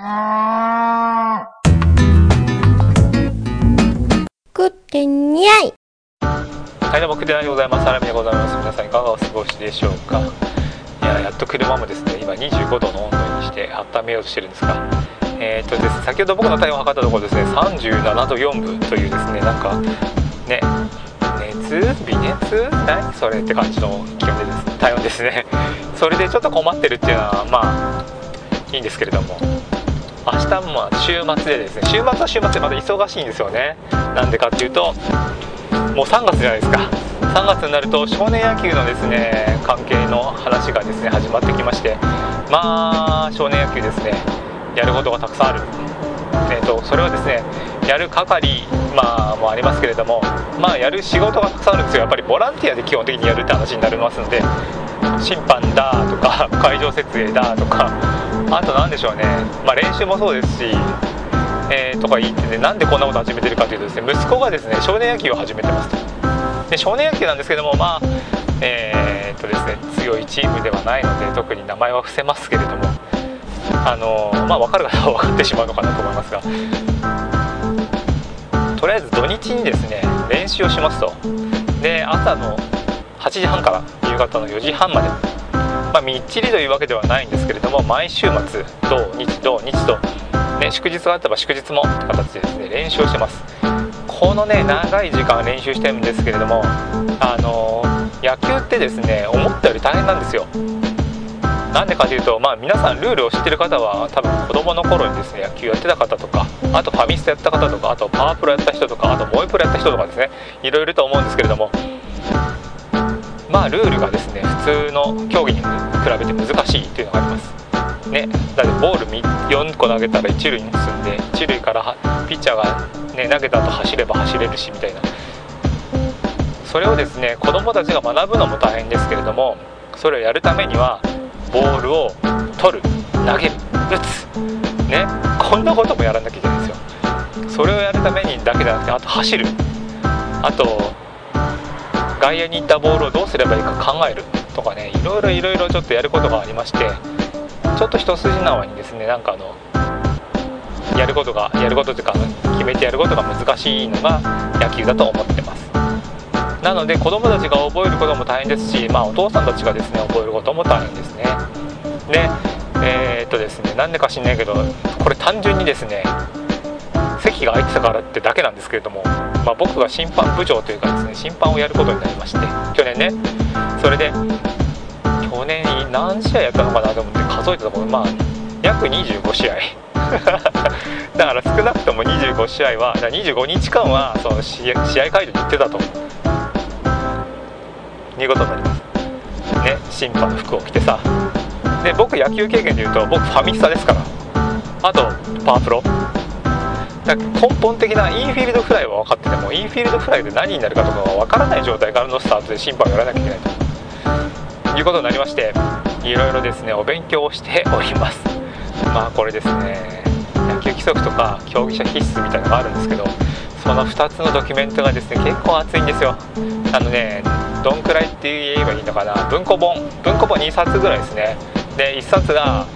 食ってにゃい。はいどうもくでないでございます。アラミでございます。皆さんいかがお過ごしでしょうか？いややっと車もですね今25度の温度にして温めようとしてるんですがえー、っとですね先ほど僕の体温を測ったところですね37度4分というですねなんかね熱微熱？何それって感じの気温でですね体温ですね。それでちょっと困ってるっていうのはまあいいんですけれども。明日も週末でですね週末は週末でまた忙しいんですよね。なんでかっていうともう3月じゃないですか。3月になると少年野球のですね関係の話がですね始まってきましてまあ少年野球ですねやることがたくさんある、えーと、それはですねやる係、まあ、もありますけれどもまあやる仕事がたくさんあるんですよ。やっぱりボランティアで基本的にやるって話になりますので審判だとか会場設営だとかあと何でしょうね、まあ、練習もそうですしえー、とか言ってねなんでこんなこと始めてるかというとですね息子がですね少年野球を始めてますとで少年野球なんですけどもまあえー、っとですね強いチームではないので特に名前は伏せますけれどもあのまあ分かる方は分かってしまうのかなと思いますがとりあえず土日にですね練習をしますと。で朝の8時半から夕方の4時半までまあ、みっちりというわけではないんですけれども毎週末土日土日とね、祝日があったら祝日もって形でですね練習をしてます。このね長い時間練習してるんですけれどもあの野球ってですね思ったより大変なんですよ。なんでかというと、まあ、皆さんルールを知ってる方は多分子供の頃にですね野球やってた方とかあとファミスタやった方とかあとパワープロやった人とかあとモイプロやった人とかですねいろいろと思うんですけれどもまあルールがですね普通の競技に比べて難しいというのがあります。ね、だってボール4個投げたら1塁に進んで1塁からピッチャーが、ね、投げた後走れば走れるしみたいな。それをですね子どもたちが学ぶのも大変ですけれどもそれをやるためにはボールを取る投げる打つ。ねこんなこともやらなきゃいけないんですよ。それをやるためにだけじゃなくてあと走る。あと外野に行ったボールをどうすればいいか考えるとかねいろいろいろいろちょっとやることがありましてちょっと一筋縄にですねなんかあのやることがやることというか決めてやることが難しいのが野球だと思ってます。なので子供たちが覚えることも大変ですし、まあ、お父さんたちがですね覚えることも大変ですね。でえー、っとですねなんでか知んないけどこれ単純にですね席が空いてたからってだけなんですけれども、まあ、僕が審判部長というかですね審判をやることになりまして去年ね。それで去年何試合やったのかなと思って数えたところまあ約25試合。だから少なくとも25試合は25日間はその試合会場に行ってたと。いうことになります。ね審判の服を着てさ。で僕野球経験でいうと僕ファミスタですから。あとパワープロ。だ根本的なインフィールドフライは分かっててもインフィールドフライで何になるかとかが分からない状態からのスタートで審判をやらなきゃいけないということになりましていろいろですねお勉強をしておりますまあこれですね野球規則とか競技者必須みたいなのがあるんですけどその2つのドキュメントがですね結構熱いんですよ。あのねどんくらいって言えばいいのかな。文庫本文庫本2冊ぐらいですね。で1冊が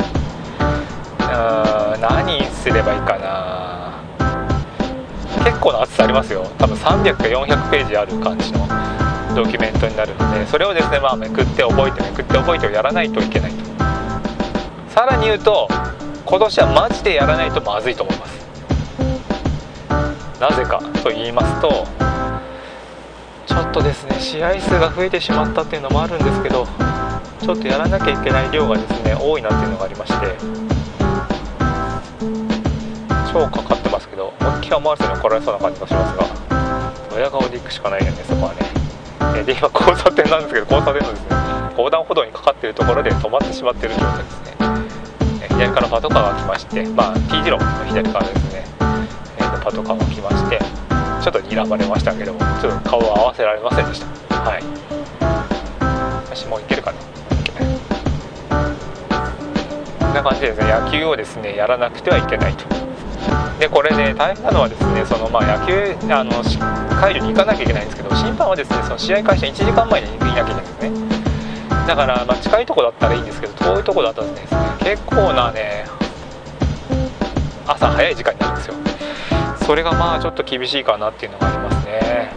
うーん何すればいいかな。構な厚さありますよ。多分300か400ページある感じのドキュメントになるのでそれをですねまあめくって覚えてめくって覚えてをやらないといけないと。さらに言うと今年はマジでやらないとまずいと思います。なぜかと言いますとちょっとですね試合数が増えてしまったっていうのもあるんですけどちょっとやらなきゃいけない量がですね多いなっていうのがありまして超かかってますけど思いっきり思わせに怒られそうな感じがしますが親顔で行くしかないよねそこはね。で今交差点なんですけど交差点のですね横断歩道にかかっているところで止まってしまっている状態ですね。左からパトカーが来ましてまあ T 字路の左側ですね、えー、パトカーが来ましてちょっと睨まれましたけどもちょっと顔を合わせられませんでした。はい。私もういけるかな。こんな感じでですね野球をですねやらなくてはいけないと。でこれね大変なのはですねそのまあ野球あの会場に行かなきゃいけないんですけど審判はですねその試合開始1時間前にいなきゃいけないんですね。だからまあ近いとこだったらいいんですけど遠いとこだったらですね結構なね朝早い時間になるんですよ。それがまあちょっと厳しいかなっていうのがありますね、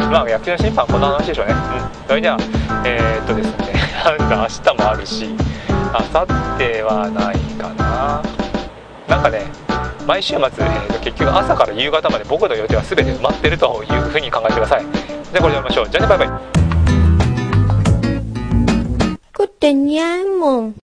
うん、まあ野球の審判はこんな話でしょうね、うん、それではえー、っとですね なんだ明日もあるし明後日はないかな。なんかね毎週末、えー、結局朝から夕方まで僕の予定は全て埋まってるというふうに考えてください。じゃこれでやりましょう。じゃあねバイバイ。食ってにゃいもん